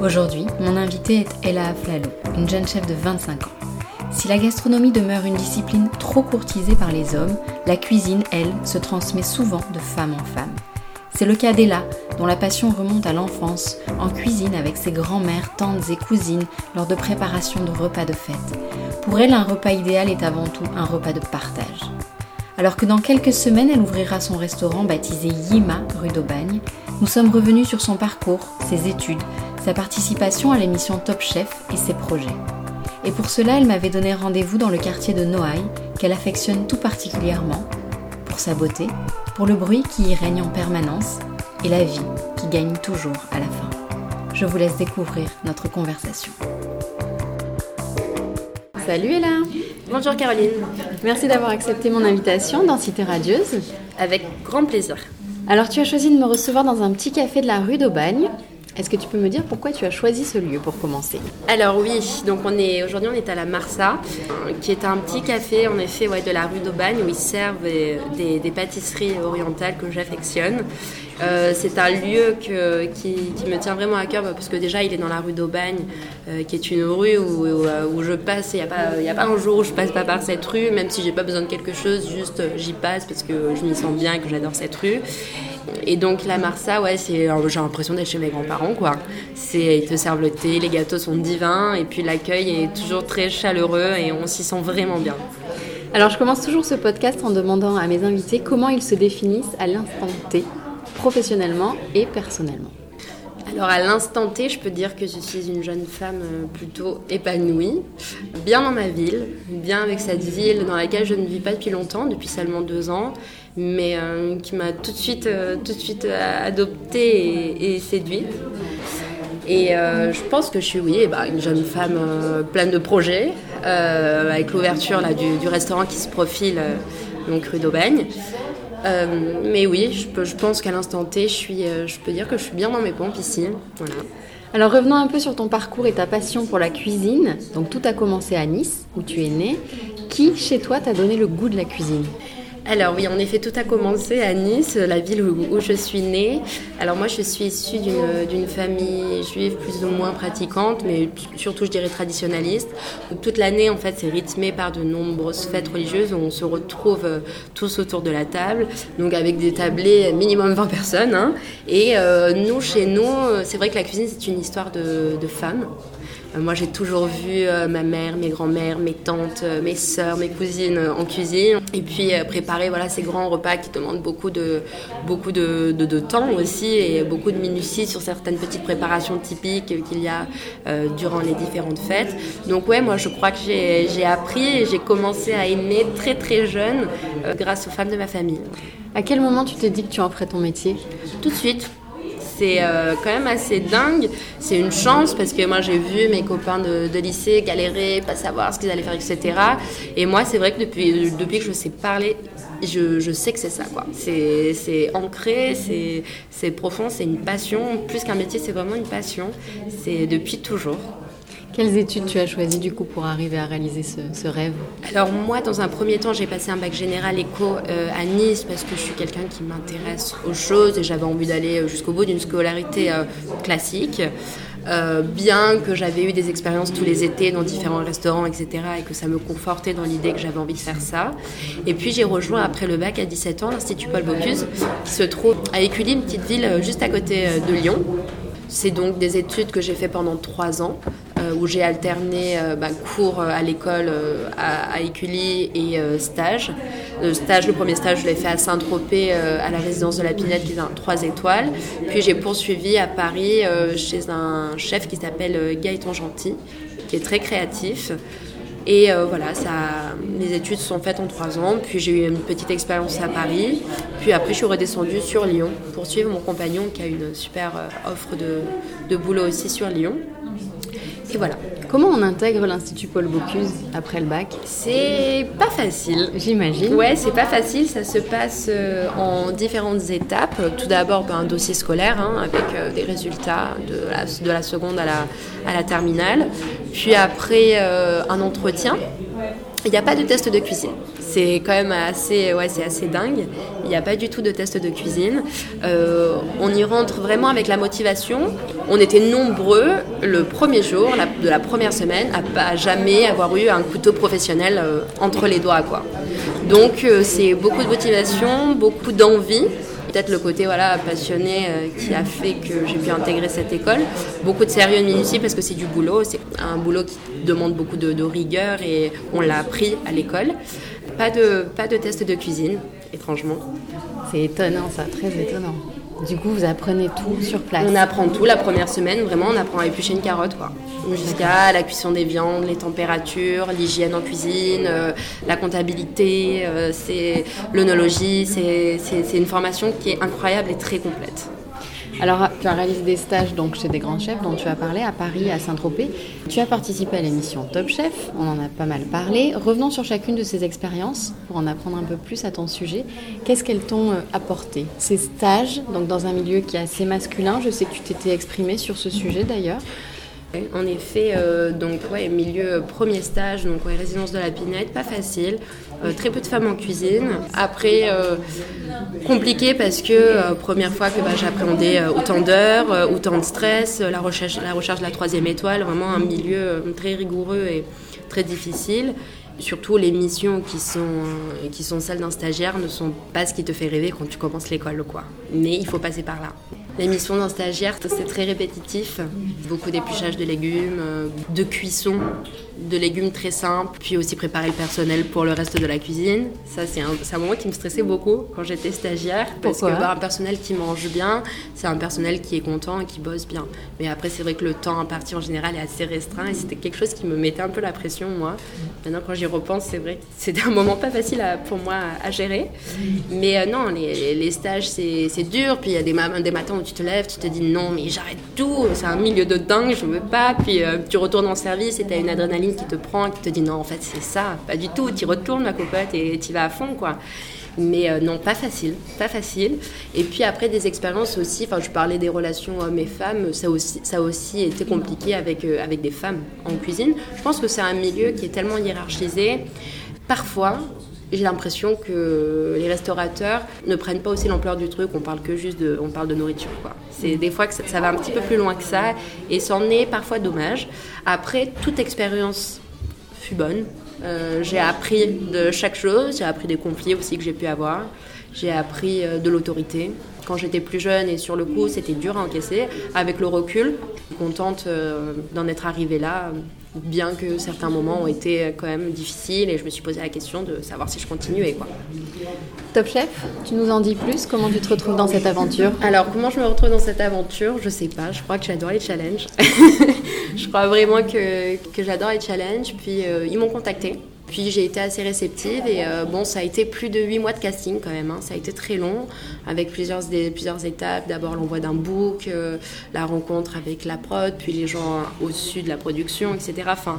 Aujourd'hui, mon invitée est Ella Aflalo, une jeune chef de 25 ans. Si la gastronomie demeure une discipline trop courtisée par les hommes, la cuisine, elle, se transmet souvent de femme en femme. C'est le cas d'Ella, dont la passion remonte à l'enfance, en cuisine avec ses grands-mères, tantes et cousines lors de préparation de repas de fête. Pour elle, un repas idéal est avant tout un repas de partage. Alors que dans quelques semaines, elle ouvrira son restaurant baptisé Yima, rue d'Aubagne, nous sommes revenus sur son parcours, ses études, sa participation à l'émission Top Chef et ses projets. Et pour cela, elle m'avait donné rendez-vous dans le quartier de Noailles, qu'elle affectionne tout particulièrement, pour sa beauté, pour le bruit qui y règne en permanence et la vie qui gagne toujours à la fin. Je vous laisse découvrir notre conversation. Salut Ella Bonjour Caroline Merci d'avoir accepté mon invitation dans Cité Radieuse. Avec grand plaisir. Alors tu as choisi de me recevoir dans un petit café de la rue d'Aubagne. Est-ce que tu peux me dire pourquoi tu as choisi ce lieu pour commencer? Alors oui, donc on est aujourd'hui on est à la Marsa, qui est un petit café en effet ouais, de la rue d'Aubagne où ils servent des, des pâtisseries orientales que j'affectionne. Euh, c'est un lieu qui, me tient vraiment à cœur parce que déjà il est dans la rue d'Aubagne, euh, qui est une rue où, où, je passe. Il n'y a, pas, un jour où je passe pas par cette rue, même si j'ai pas besoin de quelque chose, juste euh, j'y passe parce que je m'y sens bien que j'adore cette rue. Et donc la Marsa, ouais, j'ai l'impression d'être chez mes grands-parents, quoi. Ils te servent le thé, les gâteaux sont divins, et puis l'accueil est toujours très chaleureux et on s'y sent vraiment bien. Alors je commence toujours ce podcast en demandant à mes invités comment ils se définissent à l'instant T professionnellement et personnellement alors à l'instant T, je peux dire que je suis une jeune femme euh, plutôt épanouie, bien dans ma ville, bien avec cette ville dans laquelle je ne vis pas depuis longtemps, depuis seulement deux ans, mais euh, qui m'a tout de suite, euh, adoptée et, séduite. Et je pense que je suis, oui, bah, une jeune femme pleine de projets, avec l'ouverture du, du, restaurant qui se profile, donc rue d'Aubagne. Euh, mais oui, je, pense qu'à l'instant T, euh, je peux dire que je suis bien dans mes pompes ici. Alors revenons un peu sur ton parcours et ta passion pour la cuisine. Donc tout a commencé à Nice, où tu es née. Qui, chez toi, t'a donné le goût de la cuisine? Alors oui, en effet, tout a commencé à Nice, la ville où, je suis née. Alors moi, je suis issue d'une famille juive plus ou moins pratiquante, mais surtout, je dirais, traditionnaliste. toute l'année, en fait, c'est rythmé par de nombreuses fêtes religieuses où on se retrouve euh, tous autour de la table, donc avec des tablés minimum 20 personnes. Hein. Et euh, nous, chez nous, c'est vrai que la cuisine, c'est une histoire de, de femmes. Euh, moi, j'ai toujours vu euh, ma mère, mes grands-mères, mes tantes, euh, mes sœurs, mes cousines en cuisine. Et puis préparer voilà, ces grands repas qui demandent beaucoup, de, beaucoup de, de, temps aussi et beaucoup de minutie sur certaines petites préparations typiques qu'il y a durant les différentes fêtes. Donc ouais, moi je crois que j'ai appris et j'ai commencé à aimer très très jeune grâce aux femmes de ma famille. À quel moment tu t'es dit que tu en ferais ton métier? Tout de suite c'est euh, quand même assez dingue. C'est une chance parce que moi j'ai vu mes copains de, lycée galérer, pas savoir ce qu'ils allaient faire, etc. Et moi c'est vrai que depuis, que je sais parler, je, sais que c'est ça. C'est ancré, c'est profond, c'est une passion. Plus qu'un métier, c'est vraiment une passion. C'est depuis toujours. Quelles études tu as choisies du coup pour arriver à réaliser ce, rêve Alors moi, dans un premier temps, j'ai passé un bac général éco euh, à Nice parce que je suis quelqu'un qui m'intéresse aux choses et j'avais envie d'aller jusqu'au bout d'une scolarité euh, classique. Euh, bien que j'avais eu des expériences tous les étés dans différents restaurants, etc., et que ça me confortait dans l'idée que j'avais envie de faire ça. Et puis j'ai rejoint après le bac à 17 ans l'Institut Paul Bocuse, qui se trouve à Écully, une petite ville juste à côté de Lyon. C'est donc des études que j'ai fait pendant trois ans. Euh, où j'ai alterné euh, bah, cours euh, à l'école à, Écully et stage. Le stage, le premier stage, je l'ai fait à Saint-Tropez, à la résidence de la Pinette, qui est un 3 étoiles. Puis j'ai poursuivi à Paris chez un chef qui s'appelle Gaëtan Gentil, qui est très créatif. Et voilà, ça, les études sont faites en trois ans. Puis j'ai eu une petite expérience à Paris. Puis après, je suis redescendue sur Lyon pour suivre mon compagnon qui a une super offre de, de boulot aussi sur Lyon. Et voilà. Comment on intègre l'Institut Paul Bocuse après le bac? C'est pas facile. J'imagine. Ouais, c'est pas facile. Ça se passe euh, en différentes étapes. Tout d'abord, ben, un dossier scolaire hein, avec euh, des résultats de la, de la, seconde à la, à la terminale. Puis après, euh, un entretien. Il n'y a pas de test de cuisine. C'est quand même assez, ouais, c'est assez dingue. Il n'y a pas du tout de test de cuisine. Euh, on y rentre vraiment avec la motivation. On était nombreux le premier jour de la première semaine à pas jamais avoir eu un couteau professionnel euh, entre les doigts, quoi. Donc euh, c'est beaucoup de motivation, beaucoup d'envie peut-être le côté voilà, passionné euh, qui a fait que j'ai pu intégrer cette école. Beaucoup de sérieux et de minutie parce que c'est du boulot. C'est un boulot qui demande beaucoup de, rigueur et on l'a appris à l'école. Pas de, pas de test de cuisine, étrangement. C'est étonnant ça, très étonnant. Du coup, vous apprenez tout sur place On apprend tout la première semaine, vraiment, on apprend à éplucher une carotte, quoi. Jusqu'à la cuisson des viandes, les températures, l'hygiène en cuisine, euh, la comptabilité, euh, c'est l'œnologie, c'est une formation qui est incroyable et très complète. Alors, tu as réalisé des stages donc, chez des grands chefs dont tu as parlé à Paris, à Saint-Tropez. Tu as participé à l'émission Top Chef, on en a pas mal parlé. Revenons sur chacune de ces expériences pour en apprendre un peu plus à ton sujet. Qu'est-ce qu'elles t'ont euh, apporté Ces stages, donc dans un milieu qui est assez masculin, je sais que tu t'étais exprimé sur ce sujet d'ailleurs. En effet, euh, donc ouais, milieu premier stage, donc ouais, résidence de la Pinette, pas facile. Euh, très peu de femmes en cuisine. Après, euh, compliqué parce que première fois que bah, j'appréhendais autant d'heures, autant de stress, la recherche, la recherche de la troisième étoile, vraiment un milieu très rigoureux et très difficile surtout les missions qui sont, qui sont celles d'un stagiaire ne sont pas ce qui te fait rêver quand tu commences l'école. quoi. Mais il faut passer par là. Les missions d'un stagiaire, c'est très répétitif. Beaucoup d'épluchage de légumes, euh, de cuisson de légumes très simples, puis aussi préparer le personnel pour le reste de la cuisine. Ça, c'est un, un, moment qui me stressait beaucoup quand j'étais stagiaire. Parce que bah, un personnel qui mange bien, c'est un personnel qui est content et qui bosse bien. Mais après, c'est vrai que le temps imparti en général est assez restreint et c'était quelque chose qui me mettait un peu la pression, moi. Maintenant, quand j'y repense, c'est vrai c'était un moment pas facile pour moi à, gérer. Mais euh, non, les, les stages, c'est dur. Puis il y a des, des, matins où tu te lèves, tu te dis non, mais j'arrête tout, c'est un milieu de dingue, je veux pas. Puis euh, tu retournes en service et tu as une adrénaline qui te prend, qui te dit non, en fait, c'est ça, pas du tout, tu retournes ma cocotte et tu vas à fond, quoi. Mais euh, non, pas facile, pas facile. Et puis après, des expériences aussi, enfin, je parlais des relations hommes et femmes, ça aussi, ça aussi été compliqué avec, euh, avec des femmes en cuisine. Je pense que c'est un milieu qui est tellement hiérarchisé. Parfois, j'ai l'impression que les restaurateurs ne prennent pas aussi l'ampleur du truc, on parle que juste de, on parle de nourriture. C'est des fois que ça, va un petit peu plus loin que ça et c'en est parfois dommage. Après, toute expérience fut bonne. Euh, j'ai appris de chaque chose, j'ai appris des conflits aussi que j'ai pu avoir, j'ai appris euh, de l'autorité. Quand j'étais plus jeune et sur le coup, c'était dur à encaisser. Avec le recul, contente euh, d'en être arrivée là bien que certains moments ont été quand même difficiles et je me suis posé la question de savoir si je continuais. Quoi. Top Chef, tu nous en dis plus? Comment tu te retrouves dans cette aventure? Alors, comment je me retrouve dans cette aventure? Je sais pas, je crois que j'adore les challenges. je crois vraiment que, que j'adore les challenges. Puis, euh, ils m'ont contacté puis j'ai été assez réceptive et euh, bon, ça a été plus de 8 mois de casting quand même. Hein. Ça a été très long avec plusieurs, plusieurs étapes. D'abord l'envoi d'un book, euh, la rencontre avec la prod, puis les gens au-dessus de la production, etc. Enfin,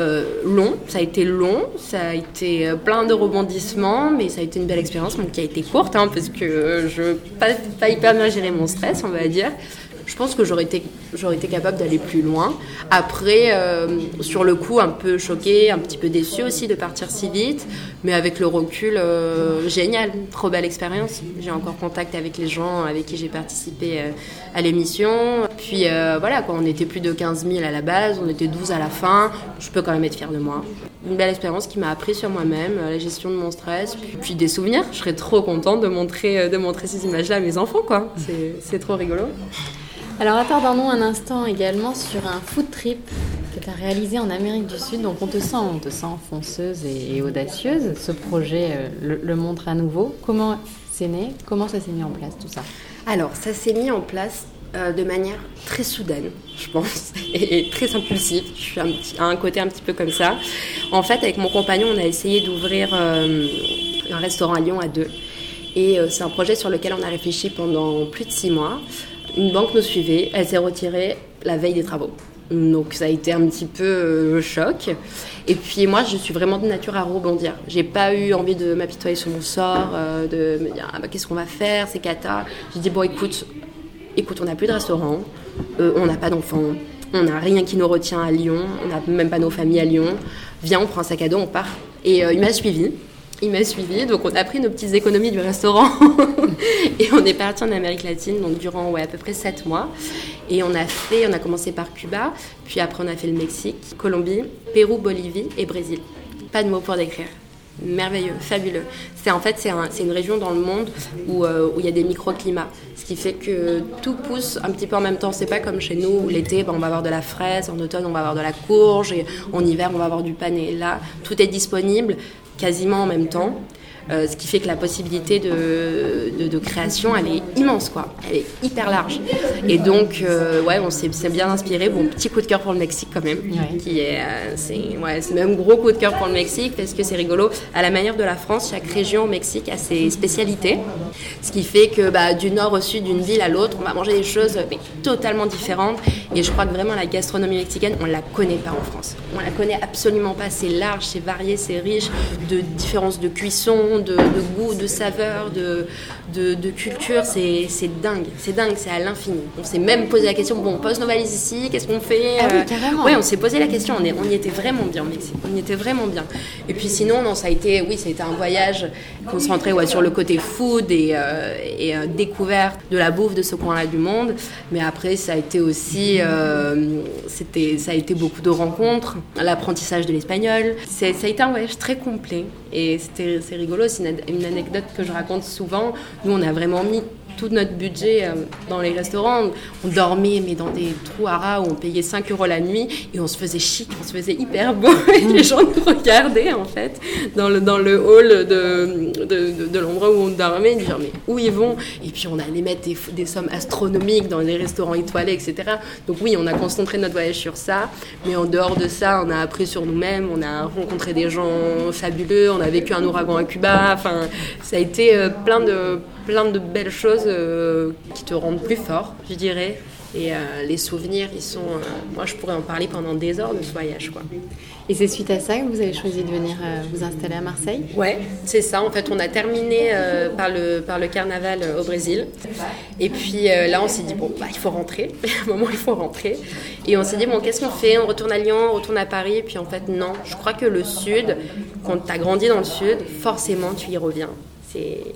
euh, long. Ça a été long. Ça a été plein de rebondissements, mais ça a été une belle expérience, qui a été courte hein, parce que je pas, pas hyper bien gérer mon stress, on va dire je pense que j'aurais été, j'aurais été capable d'aller plus loin. Après, euh, sur le coup, un peu choquée, un petit peu déçue aussi de partir si vite, mais avec le recul, euh, génial, trop belle expérience. J'ai encore contact avec les gens avec qui j'ai participé euh, à l'émission. Puis voilà, quand on était plus de 15 000 à la base, on était 12 à la fin, je peux quand même être fière de moi. Une belle expérience qui m'a appris sur moi-même, la gestion de mon stress, puis, des souvenirs. Je serais trop contente de montrer, de montrer ces images-là à mes enfants, quoi. C'est trop rigolo. Alors attardons-nous un instant également sur un food trip que tu as réalisé en Amérique du Sud. Donc on te sent, on te sent fonceuse et, audacieuse. Ce projet euh, le, montre à nouveau. Comment c'est né? Comment ça s'est mis en place tout ça? Alors ça s'est mis en place euh, de manière très soudaine, je pense, et très impulsive. Je suis un à un côté un petit peu comme ça. En fait, avec mon compagnon, on a essayé d'ouvrir euh, un restaurant à Lyon à deux. Et c'est un projet sur lequel on a réfléchi pendant plus de six mois. Une banque nous suivait, elle s'est retirée la veille des travaux. Donc ça a été un petit peu le choc. Et puis moi, je suis vraiment de nature à rebondir. J'ai pas eu envie de m'apitoyer sur mon sort, de me dire ah bah, qu'est-ce qu'on va faire, c'est cata. J'ai dit bon écoute, écoute, on n'a plus de restaurant, euh, on n'a pas d'enfants, on n'a rien qui nous retient à Lyon, on n'a même pas nos familles à Lyon. Viens, on prend un sac à dos, on part. Et euh, il m'a suivi. Il m'a suivi, donc on a pris nos petites économies du restaurant et on est parti en Amérique latine, donc durant ouais, à peu près 7 mois. Et on a fait, on a commencé par Cuba, puis après on a fait le Mexique, Colombie, Pérou, Bolivie et Brésil. Pas de mots pour décrire merveilleux, fabuleux. C'est en fait c'est un, une région dans le monde où, euh, où il y a des microclimats, ce qui fait que tout pousse un petit peu en même temps. C'est pas comme chez nous où l'été ben, on va avoir de la fraise, en automne on va avoir de la courge et en hiver on va avoir du pané. Là tout est disponible quasiment en même temps. Euh, ce qui fait que la possibilité de, de, création, elle est immense, quoi. Elle est hyper large. Et donc, euh, ouais, on s'est bien inspiré. Bon, petit coup de cœur pour le Mexique quand même, qui est, euh, c'est, ouais, c'est même gros coup de cœur pour le Mexique parce que c'est rigolo. À la manière de la France, chaque région au Mexique a ses spécialités, ce qui fait que bah, du nord au sud, d'une ville à l'autre, on va manger des choses mais, totalement différentes. Et je crois que vraiment la gastronomie mexicaine, on la connaît pas en France. On la connaît absolument pas. C'est large, c'est varié, c'est riche de différences de cuisson de, goût, de saveur, de, de, culture, c'est dingue. C'est dingue, c'est à l'infini. On s'est même posé la question, bon, on pose nos valises ici, qu'est-ce qu'on fait ah oui, carrément. Ouais, on s'est posé la question, on, est, on y était vraiment bien au Mexique. On y était vraiment bien. Et puis sinon, non, ça a été, oui, ça a été un voyage concentré ouais, sur le côté food et, euh, et euh, découverte de la bouffe de ce coin-là du monde. Mais après, ça a été aussi, euh, c'était, ça a été beaucoup de rencontres, l'apprentissage de l'espagnol. Ça a été un voyage très complet. Et c'est rigolo, c'est une, anecdote que je raconte souvent. Nous, on a vraiment mis tout notre budget euh, dans les restaurants. On dormait, mais dans des trous à rats où on payait 5 euros la nuit et on se faisait chic, on se faisait hyper beau. Et les gens nous regardaient, en fait, dans le, dans le hall de, de, l'endroit où on dormait. Ils disaient, mais où ils vont? Et puis, on allait mettre des, des, sommes astronomiques dans les restaurants étoilés, etc. Donc, oui, on a concentré notre voyage sur ça. Mais en dehors de ça, on a appris sur nous-mêmes, on a rencontré des gens fabuleux, on a vécu un ouragan à Cuba. Enfin, ça a été euh, plein de plein de belles choses euh, qui te rendent plus fort, je dirais. Et euh, les souvenirs, ils sont. Euh, moi, je pourrais en parler pendant des heures de ce voyage, quoi. Et c'est suite à ça que vous avez choisi de venir vous installer à Marseille? Ouais, c'est ça. En fait, on a terminé par, le, par le carnaval au Brésil. Et puis là, on s'est dit, bon, bah, il faut rentrer. à un moment, il faut rentrer. Et on s'est dit, bon, qu'est-ce qu'on fait? On retourne à Lyon, on retourne à Paris. Et puis en fait, non. Je crois que le Sud, quand tu as grandi dans le Sud, forcément, tu y reviens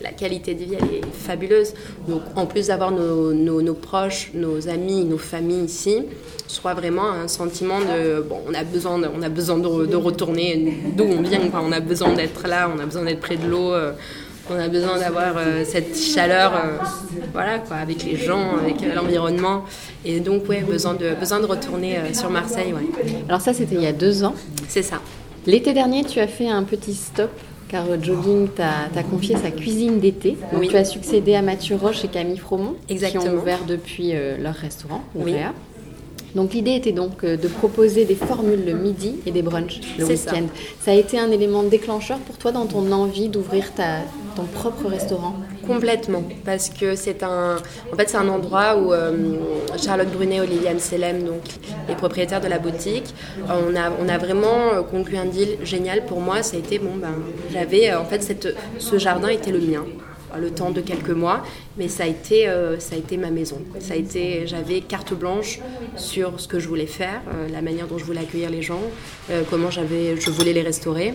la qualité de vie, elle est fabuleuse. Donc, en plus d'avoir nos, proches, nos amis, nos familles ici, soit vraiment un sentiment de bon, on a besoin, de, on a besoin de, retourner d'où on vient. On a besoin d'être là, on a besoin d'être près de l'eau. Euh, on a besoin d'avoir euh, cette chaleur, euh, voilà quoi, avec les gens, avec l'environnement, et donc ouais, besoin de besoin de retourner sur Marseille, ouais. Alors ça, c'était il y a deux ans. C'est ça. L'été dernier, tu as fait un petit stop car Jogging t'a confié sa cuisine d'été. Tu as succédé à Mathieu Roche et Camille Fromont, Exactement. qui ont ouvert depuis euh, leur restaurant, Ourea. Donc l'idée était donc euh, de proposer des formules le midi et des brunchs le week-end. Ça. a été un élément déclencheur pour toi dans ton envie d'ouvrir ton propre restaurant? Complètement, parce que c'est un, en fait, un endroit où euh, Charlotte Brunet, et Oliviane Selem, donc les propriétaires de la boutique, on a, on a vraiment euh, conclu un deal génial pour moi. Ça a été bon, ben, j'avais en fait cette, ce jardin était le mien le temps de quelques mois, mais ça a été, ça a été ma maison. Ça a été, j'avais carte blanche sur ce que je voulais faire, la manière dont je voulais accueillir les gens, comment je voulais les restaurer.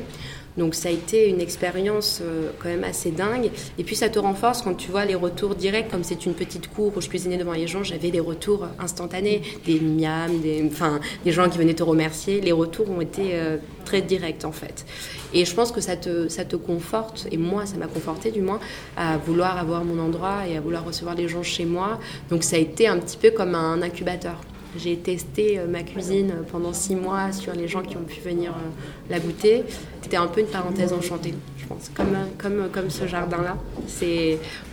Donc ça a été une expérience euh, quand même assez dingue. Et puis ça te renforce quand tu vois les retours directs, comme c'est une petite cour où je cuisinais devant les gens, j'avais des retours instantanés, des miams, des, enfin, des gens qui venaient te remercier. Les retours ont été euh, très directs en fait. Et je pense que ça te, ça te conforte, et moi ça m'a conforté du moins, à vouloir avoir mon endroit et à vouloir recevoir les gens chez moi. Donc ça a été un petit peu comme un incubateur. j'ai testé euh, ma cuisine pendant six mois sur les gens qui ont pu venir la goûter. C'était un peu une parenthèse enchantée, je pense, comme, comme, comme ce jardin-là.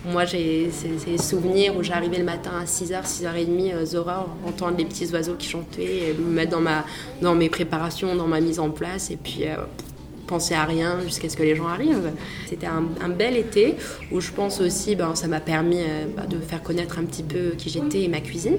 Moi, j'ai ces souvenirs où j'arrivais le matin à 6h, 6h30, euh, Zora, entendre les petits oiseaux qui chantaient, me mettre dans, ma, dans mes préparations, dans ma mise en place, et puis penser à rien jusqu'à ce que les gens arrivent. C'était un, bel été où je pense aussi, ben, ça m'a permis bah, de faire connaître un petit peu qui j'étais et ma cuisine.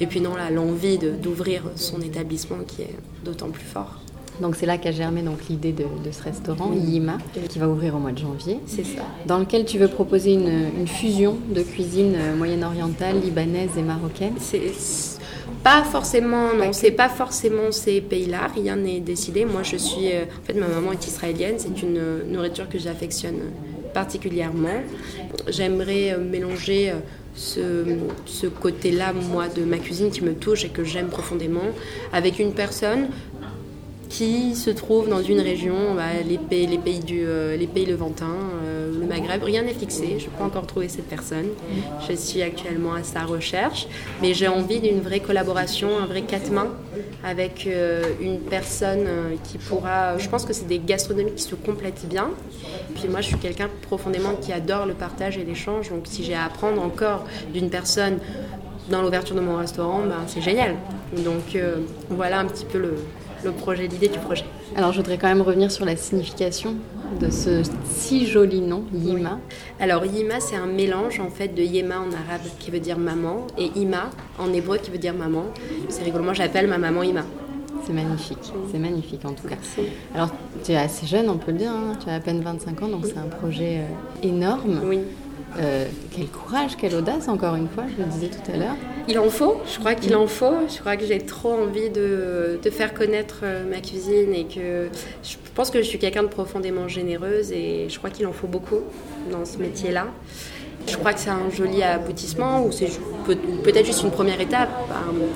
Et puis non, là, l'envie d'ouvrir son établissement qui est d'autant plus fort. Donc c'est là qu'a germé donc l'idée de, ce restaurant Yima qui va ouvrir au mois de janvier. C'est ça. Dans lequel tu veux proposer une, fusion de cuisine euh, moyenne-orientale, libanaise et marocaine. C'est pas forcément, non, c'est pas forcément ces pays-là. Rien n'est décidé. Moi, je suis, euh, en fait, ma maman est israélienne. C'est une euh, nourriture que j'affectionne particulièrement. J'aimerais mélanger ce, côté-là, moi, de ma cuisine qui me touche et que j'aime profondément, avec une personne qui se trouve dans une région, bah, les, pays, les, pays du, euh, les pays levantins, euh, le Maghreb. Rien n'est fixé, je n'ai pas encore trouvé cette personne. Je suis actuellement à sa recherche, mais j'ai envie d'une vraie collaboration, un vrai quatre mains avec euh, une personne qui pourra. Je pense que c'est des gastronomies qui se complètent bien. Puis moi, je suis quelqu'un profondément qui adore le partage et l'échange, donc si j'ai à apprendre encore d'une personne dans l'ouverture de mon restaurant, ben, c'est génial. Donc voilà un petit peu le, le projet, l'idée du projet. Alors je voudrais quand même revenir sur la signification de ce si joli nom, Yima. Alors Yima, c'est un mélange en fait de Yema en arabe qui veut dire maman et Ima en hébreu qui veut dire maman. C'est rigolo, moi j'appelle ma maman Ima. C'est magnifique, c'est magnifique en tout cas. Alors tu es assez jeune, on peut le dire, hein. tu as à peine 25 ans, donc c'est un projet euh, énorme. Oui. Euh, quel courage, quelle audace, encore une fois, je le disais tout à l'heure. Il en faut, je crois qu'il en faut. Je crois que j'ai trop envie de, faire connaître euh, ma cuisine et que je pense que je suis quelqu'un de profondément généreuse et je crois qu'il en faut beaucoup dans ce métier-là. Je crois que c'est un joli aboutissement ou c'est peut-être juste une première étape.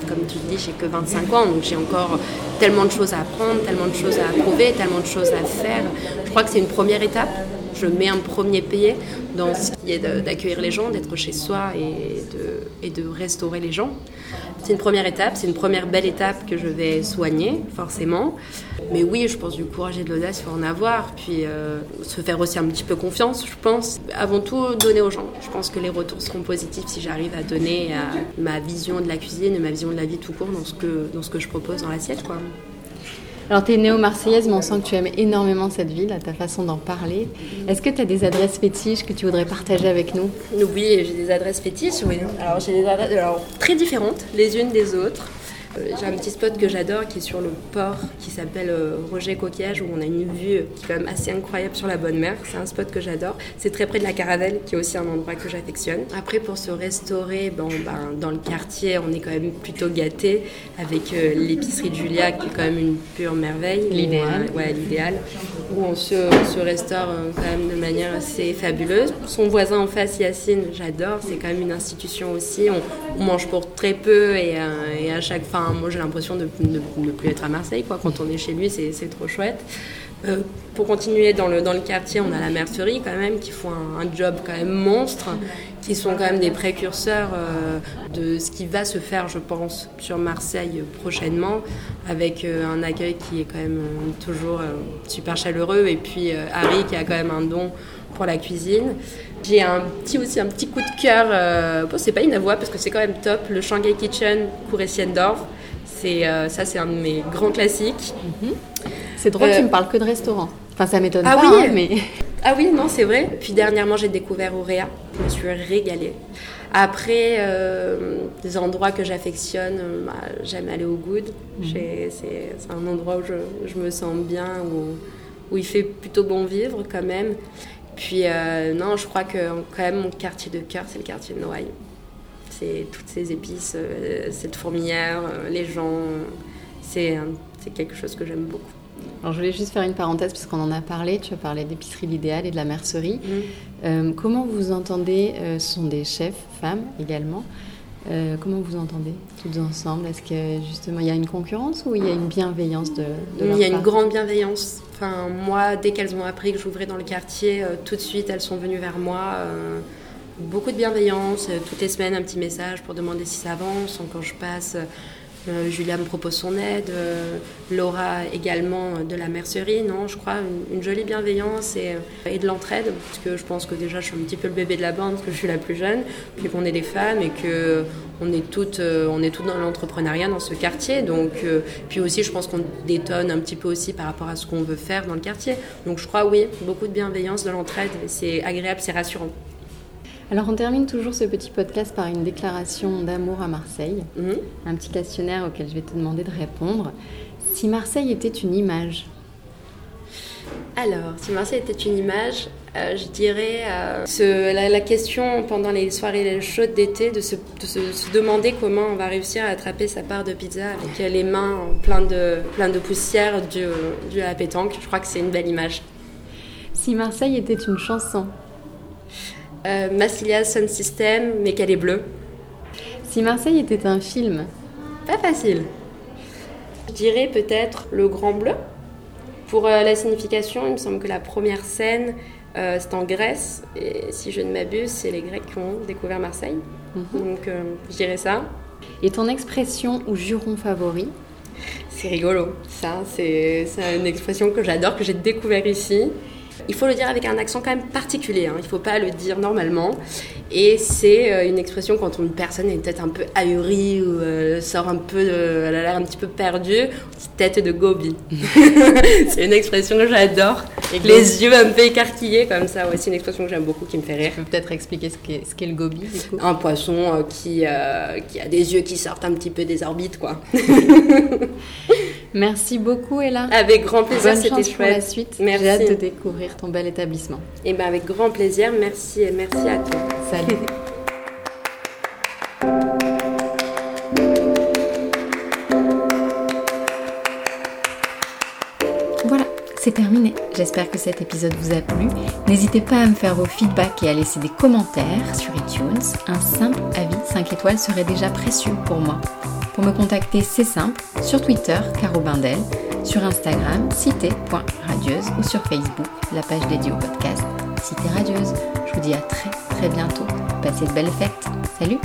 Comme tu le dis, j'ai que 25 ans, donc j'ai encore tellement de choses à apprendre, tellement de choses à prouver, tellement de choses à faire. Je crois que c'est une première étape je mets un premier pied d'accueillir les gens, d'être chez soi et de, et de restaurer les gens. C'est une première étape, c'est une première belle étape que je vais soigner, forcément. Mais oui, je pense du courage et de l'audace, il faut en avoir. Puis euh, se faire aussi un petit peu confiance, je pense. Avant tout, donner aux gens. Je pense que les retours seront positifs si j'arrive à donner ma vision de la cuisine ma vision de la vie tout court dans ce que, dans ce que je propose dans l'assiette. quoi. Alors, tu es néo-marseillaise, mais on sent que tu aimes énormément cette ville, à ta façon d'en parler. Est-ce que tu as des adresses fétiches que tu voudrais partager avec nous? Oui, j'ai des adresses fétiches, oui. Alors, j'ai des adresses très différentes les unes des autres. Euh, j'ai un petit spot que j'adore qui est sur le port qui s'appelle euh, Roger Coquillage où on a une vue qui est quand même assez incroyable sur la bonne mer. C'est un spot que j'adore. C'est très près de la Caravelle qui est aussi un endroit que j'affectionne. Après pour se restaurer, bon, ben, dans le quartier on est quand même plutôt gâté avec euh, l'épicerie de Julia qui est quand même une pure merveille. L'idéal. ouais, l'idéal. Où on se, se, restaure quand même de manière assez fabuleuse. Son voisin en face, Yacine, j'adore. C'est quand même une institution aussi. On, mange pour très peu et, et à chaque moi, j'ai l'impression de, ne plus être à Marseille. Quand on est chez lui, c'est trop chouette. Euh, pour continuer dans le, quartier, on a la mercerie quand même qui font un, job quand même monstre, qui sont quand même des précurseurs euh, de ce qui va se faire, je pense, sur Marseille prochainement, avec euh, un accueil qui est quand même toujours super chaleureux et puis Harry qui a quand même un don pour la cuisine. J'ai un petit aussi un petit coup de cœur. bon, c'est pas une voix parce que c'est quand même top. Le Shanghai Kitchen Couressienne-Dorf. C'est ça, c'est un de mes grands classiques. Mhm. C'est drôle, tu me parles que de restaurant. Enfin, ça m'étonne ah pas, oui, hein, mais. Ah oui, non, c'est vrai. Puis dernièrement, j'ai découvert Auréa. Je me suis régalée. Après, euh, des endroits que j'affectionne, euh, bah, j'aime aller au Good. Mhm. C'est un endroit où je, je, me sens bien, où, où il fait plutôt bon vivre quand même. Puis euh, non, je crois que quand même mon quartier de cœur, c'est le quartier de Noailles. Toutes ces épices, euh, cette fourmilière, euh, les gens. C'est quelque chose que j'aime beaucoup. Alors je voulais juste faire une parenthèse puisqu'on en a parlé. Tu as parlé d'épicerie l'idéal et de la mercerie. Mm. comment vous entendez Ce sont des chefs, femmes également. comment vous entendez toutes ensemble? Est-ce que justement il y a une concurrence ou il y a une bienveillance de, de Il y a une grande bienveillance. Enfin, moi, dès qu'elles ont appris que j'ouvrais dans le quartier, euh, tout de suite, elles sont venues vers moi. Euh, beaucoup de bienveillance. Euh, toutes les semaines, un petit message pour demander si ça avance. Quand je passe, Euh, Julia me propose son aide, euh, Laura également de la mercerie, non, je crois, une, jolie bienveillance et, et de l'entraide, parce que je pense que déjà je suis un petit peu le bébé de la bande, parce que je suis la plus jeune, puis qu'on est des femmes et que on est toutes, on est toutes dans l'entrepreneuriat dans ce quartier, donc puis aussi je pense qu'on détonne un petit peu aussi par rapport à ce qu'on veut faire dans le quartier, donc je crois oui, beaucoup de bienveillance, de l'entraide, c'est agréable, c'est rassurant. Alors on termine toujours ce petit podcast par une déclaration d'amour à Marseille, mhm. un petit questionnaire auquel je vais te demander de répondre. Si Marseille était une image Alors, si Marseille était une image, euh, je dirais euh, la, question pendant les soirées chaudes d'été de, se, demander comment on va réussir à attraper sa part de pizza avec les mains pleines de, plein de poussière due, due à la pétanque. Je crois que c'est une belle image. Si Marseille était une chanson euh, Massilia Sun System, mais qu'elle est bleue. Si Marseille était un film Pas facile. Je dirais peut-être Le Grand Bleu. Pour euh, la signification, il me semble que la première scène, euh, c'est en Grèce. Et si je ne m'abuse, c'est les Grecs qui ont découvert Marseille. Mhm. Donc je dirais ça. Et ton expression ou juron favori? C'est rigolo. Ça, c'est une expression que j'adore, que j'ai découvert ici. Il faut le dire avec un accent quand même particulier, hein. il ne faut pas le dire normalement. Et c'est euh, une expression quand une personne est peut-être un peu ahurie ou euh, sort un peu, elle a l'air un petit peu perdue, tête de gobi. c'est une expression que j'adore. Les yeux un peu écarquillés comme ça, ouais, c'est une expression que j'aime beaucoup, qui me fait rire. Tu peux peut-être expliquer ce qu'est, ce qu'est le gobi du coup? Un poisson euh, qui, qui a des yeux qui sortent un petit peu des orbites, quoi. Merci beaucoup, Ella. Avec grand plaisir, c'était chouette. pour la suite. Merci. J'ai hâte de découvrir ton bel établissement. Et eh ben avec grand plaisir. Merci et merci à toi. Salut. Voilà, c'est terminé. J'espère que cet épisode vous a plu. N'hésitez pas à me faire vos feedbacks et à laisser des commentaires sur iTunes. Un simple avis 5 étoiles serait déjà précieux pour moi. Pour me contacter, c'est simple, sur Twitter, Caro Bindel, sur Instagram, cité.radieuse ou sur Facebook, la page dédiée au podcast Cité Radieuse. Je vous dis à très très bientôt. Passez de belles fêtes. Salut